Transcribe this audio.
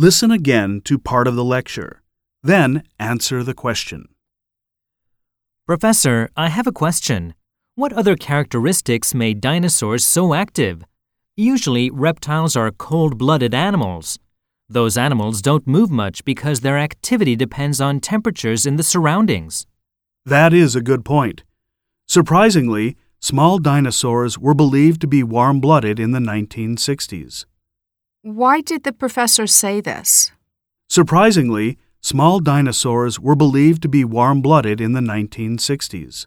Listen again to part of the lecture. Then answer the question. Professor, I have a question. What other characteristics made dinosaurs so active? Usually, reptiles are cold blooded animals. Those animals don't move much because their activity depends on temperatures in the surroundings. That is a good point. Surprisingly, small dinosaurs were believed to be warm blooded in the 1960s. Why did the professor say this? Surprisingly, small dinosaurs were believed to be warm blooded in the 1960s.